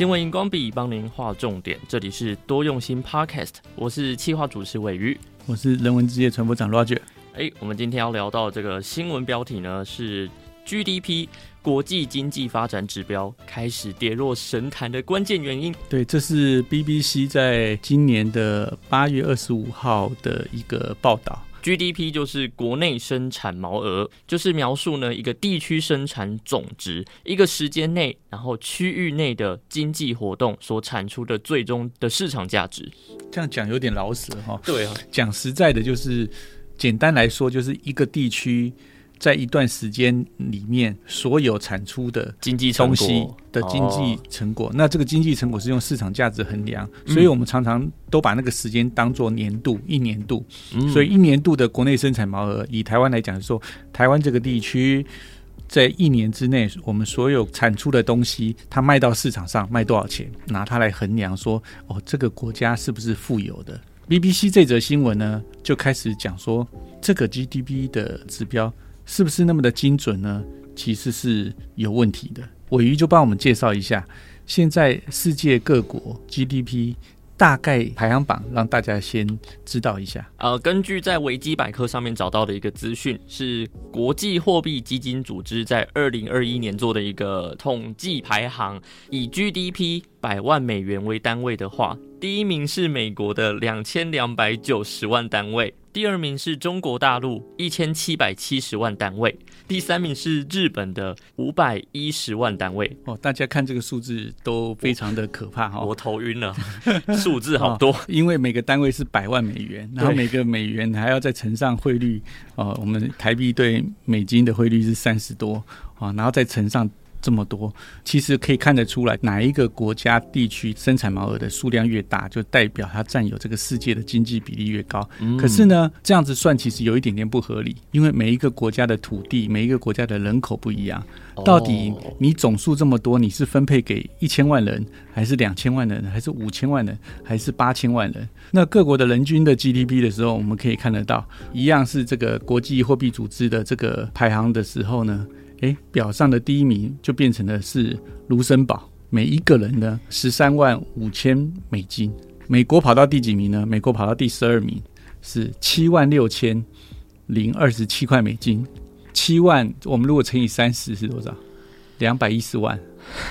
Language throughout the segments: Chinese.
新闻荧光笔帮您画重点，这里是多用心 Podcast，我是企划主持尾鱼，我是人文之夜传播长 Roger。哎，我们今天要聊到这个新闻标题呢，是 GDP 国际经济发展指标开始跌落神坛的关键原因。对，这是 BBC 在今年的八月二十五号的一个报道。GDP 就是国内生产毛额，就是描述呢一个地区生产总值，一个时间内，然后区域内的经济活动所产出的最终的市场价值。这样讲有点老死哈。对啊，讲实在的，就是简单来说，就是一个地区。在一段时间里面，所有产出的经济东西的经济成果，那这个经济成果是用市场价值衡量，所以我们常常都把那个时间当做年度、一年度。所以一年度的国内生产毛额，以台湾来讲说，台湾这个地区在一年之内，我们所有产出的东西，它卖到市场上卖多少钱，拿它来衡量说，哦，这个国家是不是富有的？BBC 这则新闻呢，就开始讲说，这个 GDP 的指标。是不是那么的精准呢？其实是有问题的。伟鱼就帮我们介绍一下，现在世界各国 GDP 大概排行榜，让大家先知道一下。呃，根据在维基百科上面找到的一个资讯，是国际货币基金组织在二零二一年做的一个统计排行，以 GDP 百万美元为单位的话，第一名是美国的两千两百九十万单位。第二名是中国大陆一千七百七十万单位，第三名是日本的五百一十万单位。哦，大家看这个数字都非常的可怕哈，我头晕了，数字好多，因为每个单位是百万美元，然后每个美元还要再乘上汇率，哦，我们台币对美金的汇率是三十多啊，然后再乘上。这么多，其实可以看得出来，哪一个国家地区生产毛额的数量越大，就代表它占有这个世界的经济比例越高。嗯。可是呢，这样子算其实有一点点不合理，因为每一个国家的土地、每一个国家的人口不一样。到底你总数这么多，你是分配给一千万人，还是两千万人，还是五千万人，还是八千万人？那各国的人均的 GDP 的时候，我们可以看得到，一样是这个国际货币组织的这个排行的时候呢。诶，表上的第一名就变成了是卢森堡，每一个人呢十三万五千美金。美国跑到第几名呢？美国跑到第十二名，是七万六千零二十七块美金。七万，我们如果乘以三十是多少？两百一十万。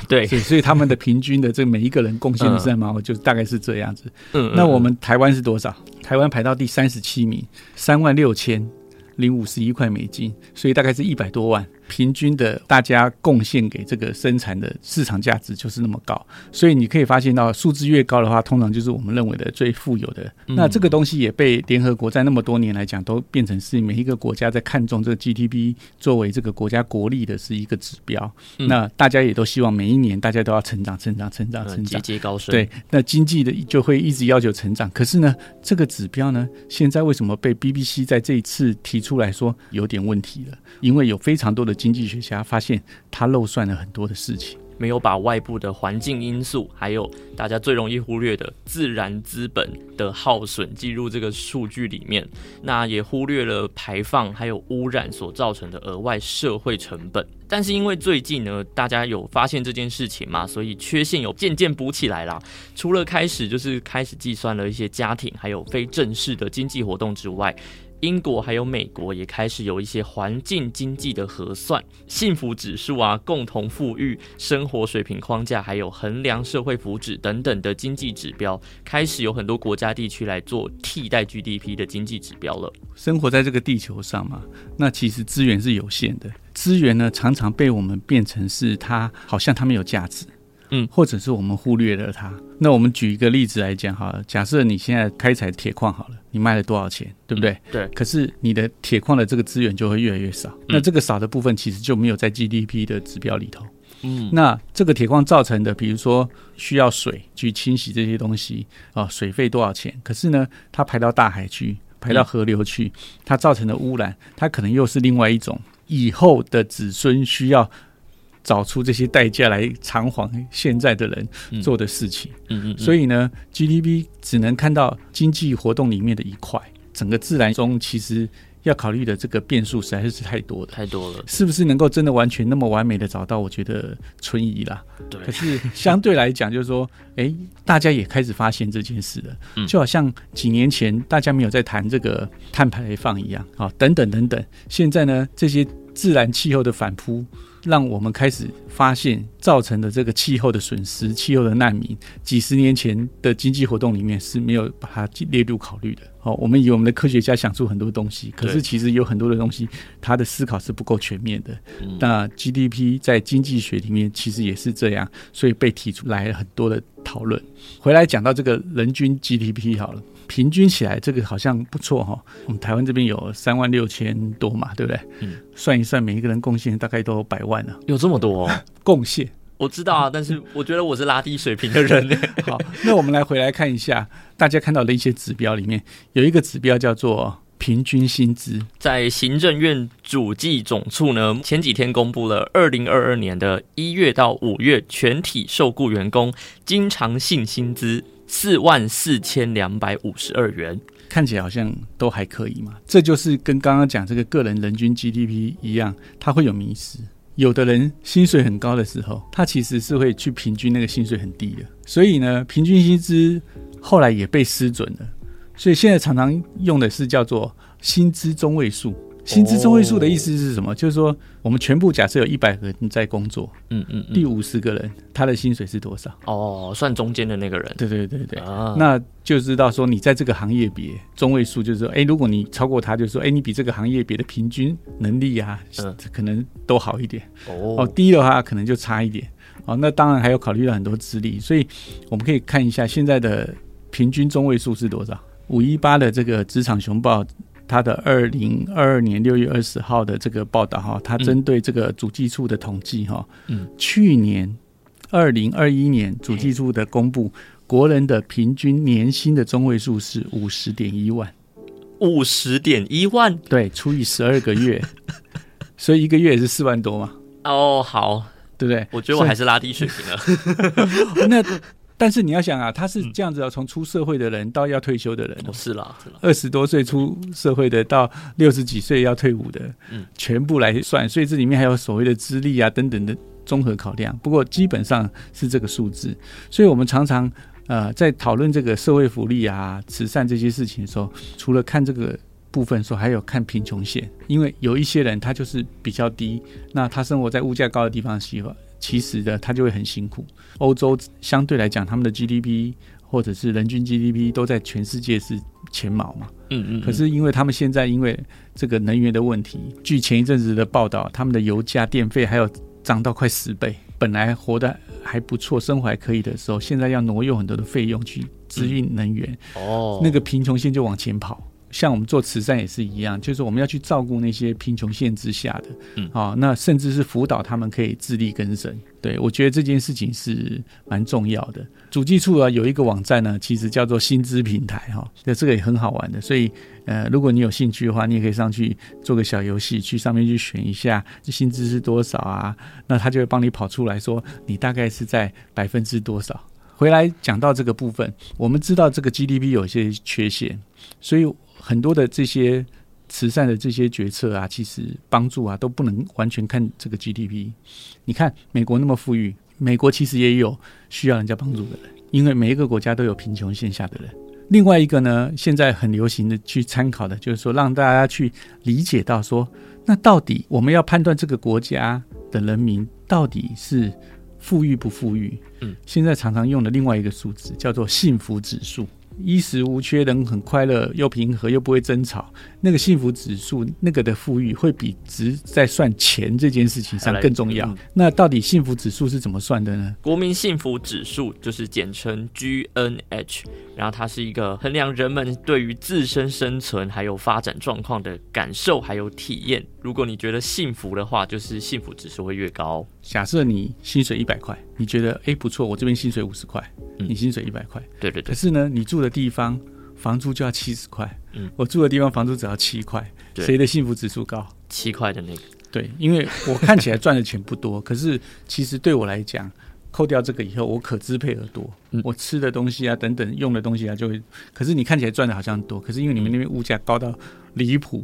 对，所以他们的平均的这每一个人贡献的生产毛额就大概是这样子。嗯，那我们台湾是多少？台湾排到第三十七名，三万六千零五十一块美金，所以大概是一百多万。平均的，大家贡献给这个生产的市场价值就是那么高，所以你可以发现到数字越高的话，通常就是我们认为的最富有的。那这个东西也被联合国在那么多年来讲，都变成是每一个国家在看重这个 GDP 作为这个国家国力的是一个指标。那大家也都希望每一年大家都要成长、成长、成长、成长，节节高升。对，那经济的就会一直要求成长。可是呢，这个指标呢，现在为什么被 BBC 在这一次提出来说有点问题了？因为有非常多的经济学家发现，他漏算了很多的事情，没有把外部的环境因素，还有大家最容易忽略的自然资本的耗损计入这个数据里面。那也忽略了排放还有污染所造成的额外社会成本。但是因为最近呢，大家有发现这件事情嘛，所以缺陷有渐渐补起来啦。除了开始就是开始计算了一些家庭还有非正式的经济活动之外。英国还有美国也开始有一些环境经济的核算，幸福指数啊、共同富裕、生活水平框架，还有衡量社会福祉等等的经济指标，开始有很多国家地区来做替代 GDP 的经济指标了。生活在这个地球上嘛，那其实资源是有限的，资源呢常常被我们变成是它好像它没有价值。嗯，或者是我们忽略了它。那我们举一个例子来讲好了，假设你现在开采铁矿好了，你卖了多少钱，对不对？嗯、对。可是你的铁矿的这个资源就会越来越少，嗯、那这个少的部分其实就没有在 GDP 的指标里头。嗯。那这个铁矿造成的，比如说需要水去清洗这些东西啊，水费多少钱？可是呢，它排到大海去，排到河流去，它造成的污染，它可能又是另外一种以后的子孙需要。找出这些代价来偿还现在的人做的事情，嗯嗯，嗯，所以呢，GDP 只能看到经济活动里面的一块，整个自然中其实要考虑的这个变数实在是太多了，太多了。是不是能够真的完全那么完美的找到？我觉得存疑啦。对。可是相对来讲，就是说，哎，大家也开始发现这件事了。嗯。就好像几年前大家没有在谈这个碳排放一样啊，等等等等。现在呢，这些自然气候的反扑。让我们开始发现造成的这个气候的损失、气候的难民，几十年前的经济活动里面是没有把它列入考虑的。哦，我们以为我们的科学家想出很多东西，可是其实有很多的东西，他的思考是不够全面的。那 GDP 在经济学里面其实也是这样，所以被提出来了很多的讨论。回来讲到这个人均 GDP 好了。平均起来，这个好像不错哈。我们台湾这边有三万六千多嘛，对不对？嗯，算一算，每一个人贡献大概都有百万呢。有这么多 贡献？我知道啊，但是我觉得我是拉低水平的人。好，那我们来回来看一下，大家看到的一些指标里面，有一个指标叫做平均薪资。在行政院主计总处呢，前几天公布了二零二二年的一月到五月全体受雇员工经常性薪资。四万四千两百五十二元，看起来好像都还可以嘛。这就是跟刚刚讲这个个人人均 GDP 一样，他会有迷失。有的人薪水很高的时候，他其实是会去平均那个薪水很低的。所以呢，平均薪资后来也被失准了。所以现在常常用的是叫做薪资中位数。薪资中位数的意思是什么？就是说，我们全部假设有一百个人在工作，嗯嗯，第五十个人他的薪水是多少？哦，算中间的那个人。对对对对，那就知道说你在这个行业别中位数，就是说，哎，如果你超过他，就是说，哎，你比这个行业别的平均能力啊，可能都好一点。哦，哦低的话可能就差一点。哦，那当然还要考虑到很多资历，所以我们可以看一下现在的平均中位数是多少？五一八的这个职场熊抱。他的二零二二年六月二十号的这个报道哈，他针对这个主计处的统计哈，嗯，去年二零二一年主计处的公布，国人的平均年薪的中位数是五十点一万，五十点一万，对，除以十二个月，所以一个月也是四万多嘛。哦，好，对不对？我觉得我还是拉低水平了。那。但是你要想啊，他是这样子啊，从出社会的人到要退休的人，哦，是啦，是啦，二十多岁出社会的到六十几岁要退伍的，嗯，全部来算，所以这里面还有所谓的资历啊等等的综合考量。不过基本上是这个数字，所以我们常常呃在讨论这个社会福利啊、慈善这些事情的时候，除了看这个部分说，还有看贫穷线，因为有一些人他就是比较低，那他生活在物价高的地方，喜欢。其实的，他就会很辛苦。欧洲相对来讲，他们的 GDP 或者是人均 GDP 都在全世界是前茅嘛。嗯嗯。可是因为他们现在因为这个能源的问题，据前一阵子的报道，他们的油价、电费还有涨到快十倍。本来活得还不错，生活还可以的时候，现在要挪用很多的费用去支运能源。哦。那个贫穷线就往前跑。像我们做慈善也是一样，就是我们要去照顾那些贫穷线之下的，嗯，啊，那甚至是辅导他们可以自力更生。对，我觉得这件事情是蛮重要的。主计处啊有一个网站呢，其实叫做薪资平台哈，那这个也很好玩的。所以呃，如果你有兴趣的话，你也可以上去做个小游戏，去上面去选一下薪资是多少啊，那他就会帮你跑出来说你大概是在百分之多少。回来讲到这个部分，我们知道这个 GDP 有一些缺陷，所以。很多的这些慈善的这些决策啊，其实帮助啊都不能完全看这个 GDP。你看美国那么富裕，美国其实也有需要人家帮助的人，因为每一个国家都有贫穷线下的人。另外一个呢，现在很流行的去参考的，就是说让大家去理解到说，那到底我们要判断这个国家的人民到底是富裕不富裕？嗯，现在常常用的另外一个数字叫做幸福指数。衣食无缺，人很快乐，又平和，又不会争吵。那个幸福指数，那个的富裕，会比只在算钱这件事情上更重要。那到底幸福指数是怎么算的呢？国民幸福指数就是简称 GNH，然后它是一个衡量人们对于自身生存还有发展状况的感受还有体验。如果你觉得幸福的话，就是幸福指数会越高。假设你薪水一百块，你觉得哎不错，我这边薪水五十块，你薪水一百块，对对对。可是呢，你住的地方房租就要七十块，嗯，我住的地方房租只要七块，谁的幸福指数高？七块的那个。对，因为我看起来赚的钱不多，可是其实对我来讲，扣掉这个以后，我可支配额多，我吃的东西啊等等用的东西啊就会，可是你看起来赚的好像多，可是因为你们那边物价高到离谱。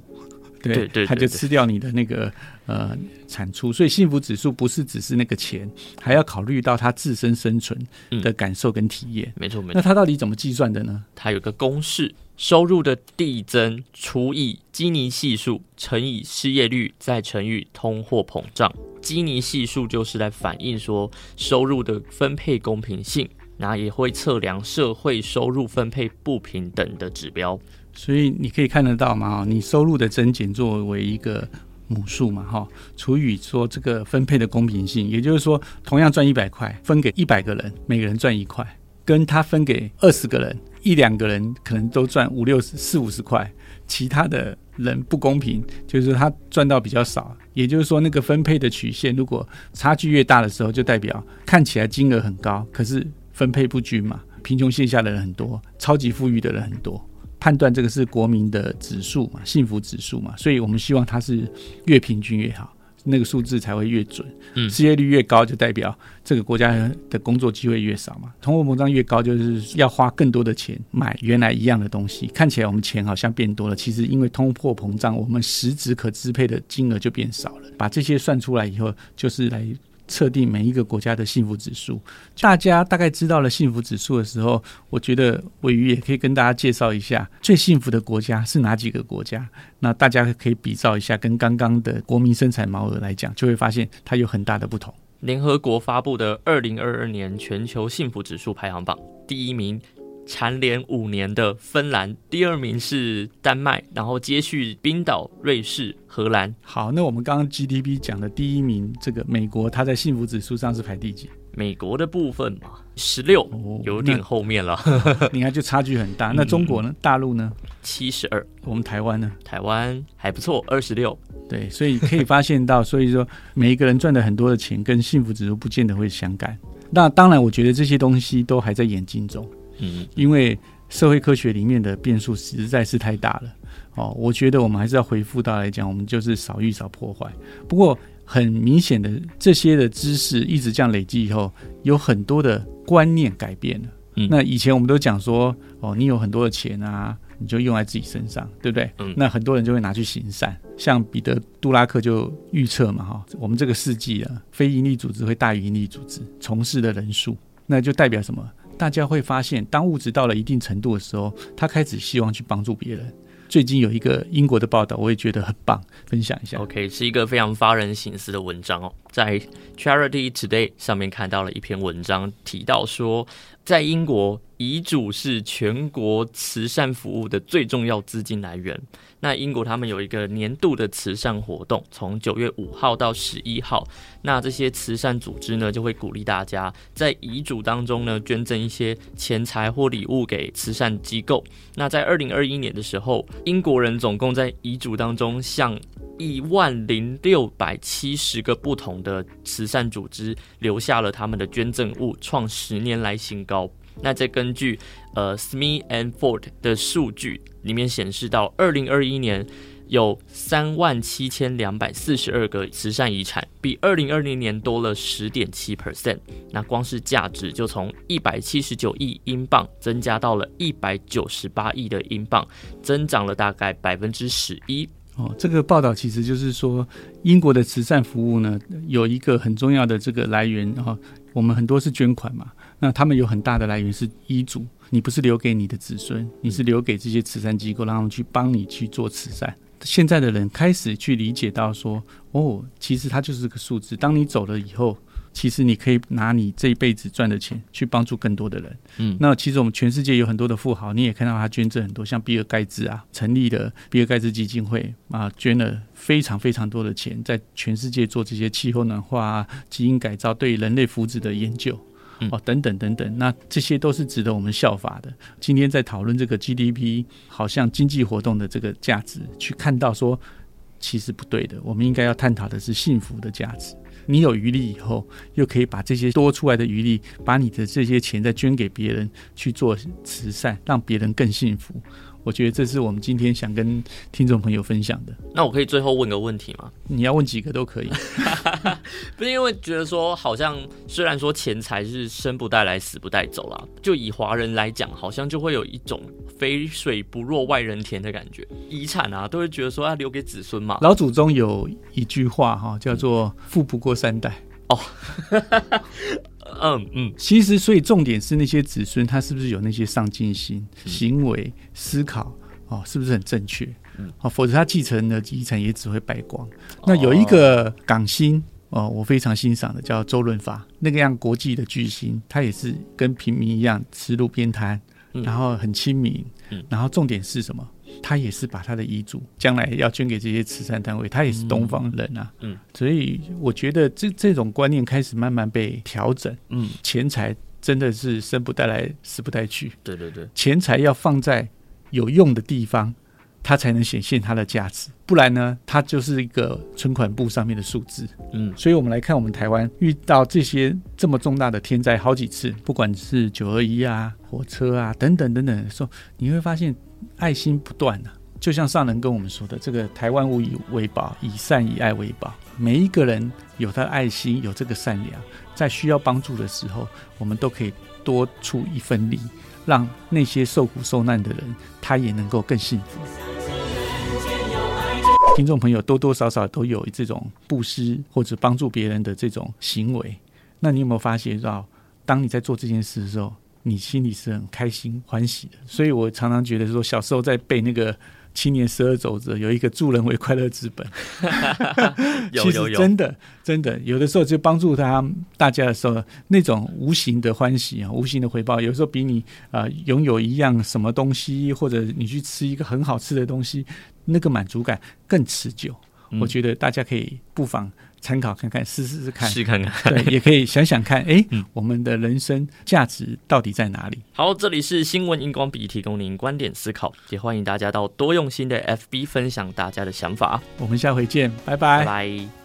对对对，它就吃掉你的那个呃产出。所以幸福指数不是只是那个钱，还要考虑到他自身生存的感受跟体验。没错没错。那他到底怎么计算的呢？他有个公式：收入的递增除以基尼系数乘以失业率，再乘以通货膨胀。基尼系数就是来反映说收入的分配公平性。那也会测量社会收入分配不平等的指标，所以你可以看得到嘛，你收入的增减作为一个母数嘛，哈，除以说这个分配的公平性，也就是说，同样赚一百块，分给一百个人，每个人赚一块，跟他分给二十个人，一两个人可能都赚五六十、四五十块，其他的人不公平，就是他赚到比较少，也就是说那个分配的曲线如果差距越大的时候，就代表看起来金额很高，可是。分配不均嘛，贫穷线下的人很多，超级富裕的人很多。判断这个是国民的指数嘛，幸福指数嘛，所以我们希望它是越平均越好，那个数字才会越准。嗯，失业率越高，就代表这个国家的工作机会越少嘛。通货膨胀越高，就是要花更多的钱买原来一样的东西。看起来我们钱好像变多了，其实因为通货膨胀，我们实质可支配的金额就变少了。把这些算出来以后，就是来。测定每一个国家的幸福指数，大家大概知道了幸福指数的时候，我觉得伟鱼也可以跟大家介绍一下最幸福的国家是哪几个国家。那大家可以比照一下，跟刚刚的国民生产毛额来讲，就会发现它有很大的不同。联合国发布的二零二二年全球幸福指数排行榜，第一名。蝉联五年的芬兰，第二名是丹麦，然后接续冰岛、瑞士、荷兰。好，那我们刚刚 GDP 讲的第一名，这个美国，它在幸福指数上是排第几？美国的部分嘛，十六、哦，有点后面了。你看，就差距很大。那中国呢？大陆呢？七十二。我们台湾呢？台湾还不错，二十六。对，所以可以发现到，所以说每一个人赚的很多的钱，跟幸福指数不见得会相干。那当然，我觉得这些东西都还在演进中。嗯，因为社会科学里面的变数实在是太大了哦。我觉得我们还是要回复到来讲，我们就是少遇少破坏。不过很明显的，这些的知识一直这样累积以后，有很多的观念改变了。嗯，那以前我们都讲说，哦，你有很多的钱啊，你就用在自己身上，对不对？嗯，那很多人就会拿去行善。像彼得·杜拉克就预测嘛，哈，我们这个世纪啊，非营利组织会大于盈利组织，从事的人数，那就代表什么？大家会发现，当物质到了一定程度的时候，他开始希望去帮助别人。最近有一个英国的报道，我也觉得很棒，分享一下。OK，是一个非常发人省思的文章哦，在 Charity Today 上面看到了一篇文章，提到说，在英国，遗嘱是全国慈善服务的最重要资金来源。那英国他们有一个年度的慈善活动，从九月五号到十一号。那这些慈善组织呢，就会鼓励大家在遗嘱当中呢，捐赠一些钱财或礼物给慈善机构。那在二零二一年的时候，英国人总共在遗嘱当中向一万零六百七十个不同的慈善组织留下了他们的捐赠物，创十年来新高。那再根据呃 Smith and Ford 的数据里面显示到，二零二一年有三万七千两百四十二个慈善遗产，比二零二零年多了十点七 percent。那光是价值就从一百七十九亿英镑增加到了一百九十八亿的英镑，增长了大概百分之十一。哦，这个报道其实就是说，英国的慈善服务呢，有一个很重要的这个来源哈，我们很多是捐款嘛，那他们有很大的来源是医嘱，你不是留给你的子孙，你是留给这些慈善机构，让他们去帮你去做慈善。现在的人开始去理解到说，哦，其实它就是个数字，当你走了以后。其实你可以拿你这一辈子赚的钱去帮助更多的人。嗯，那其实我们全世界有很多的富豪，你也看到他捐赠很多，像比尔盖茨啊，成立的比尔盖茨基金会啊，捐了非常非常多的钱，在全世界做这些气候暖化啊、基因改造对人类福祉的研究，哦，等等等等，那这些都是值得我们效法的。今天在讨论这个 GDP，好像经济活动的这个价值，去看到说其实不对的，我们应该要探讨的是幸福的价值。你有余力以后，又可以把这些多出来的余力，把你的这些钱再捐给别人去做慈善，让别人更幸福。我觉得这是我们今天想跟听众朋友分享的。那我可以最后问个问题吗？你要问几个都可以。不是因为觉得说，好像虽然说钱财是生不带来，死不带走啦，就以华人来讲，好像就会有一种肥水不落外人田的感觉。遗产啊，都会觉得说要留给子孙嘛。老祖宗有一句话哈，叫做“富不过三代”。哦。嗯嗯，其实所以重点是那些子孙他是不是有那些上进心、嗯、行为、思考哦，是不是很正确？嗯，好，否则他继承的遗产也只会败光。哦、那有一个港星哦，我非常欣赏的叫周润发，那个样国际的巨星，他也是跟平民一样吃路边摊，嗯、然后很亲民，嗯、然后重点是什么？他也是把他的遗嘱将来要捐给这些慈善单位，他也是东方人啊，嗯，所以我觉得这这种观念开始慢慢被调整，嗯，钱财真的是生不带来，死不带去，对对对，钱财要放在有用的地方，它才能显现它的价值，不然呢，它就是一个存款簿上面的数字，嗯，所以我们来看我们台湾遇到这些这么重大的天灾好几次，不管是九二一啊、火车啊等等等等的时候，你会发现。爱心不断啊，就像上人跟我们说的，这个台湾无以为宝，以善以爱为宝。每一个人有他的爱心，有这个善良，在需要帮助的时候，我们都可以多出一份力，让那些受苦受难的人，他也能够更幸福。听众朋友多多少少都有这种布施或者帮助别人的这种行为，那你有没有发现到，当你在做这件事的时候，你心里是很开心欢喜的，所以我常常觉得说，小时候在背那个青年十二轴子，有一个助人为快乐之本。有有有真的真的，有的时候就帮助他大家的时候，那种无形的欢喜啊，无形的回报，有时候比你啊、呃、拥有一样什么东西，或者你去吃一个很好吃的东西，那个满足感更持久。嗯、我觉得大家可以不妨。参考看看，试试试看，试看看，对，也可以想想看，哎，嗯、我们的人生价值到底在哪里？好，这里是新闻荧光笔提供您观点思考，也欢迎大家到多用心的 FB 分享大家的想法。我们下回见，拜拜。拜拜。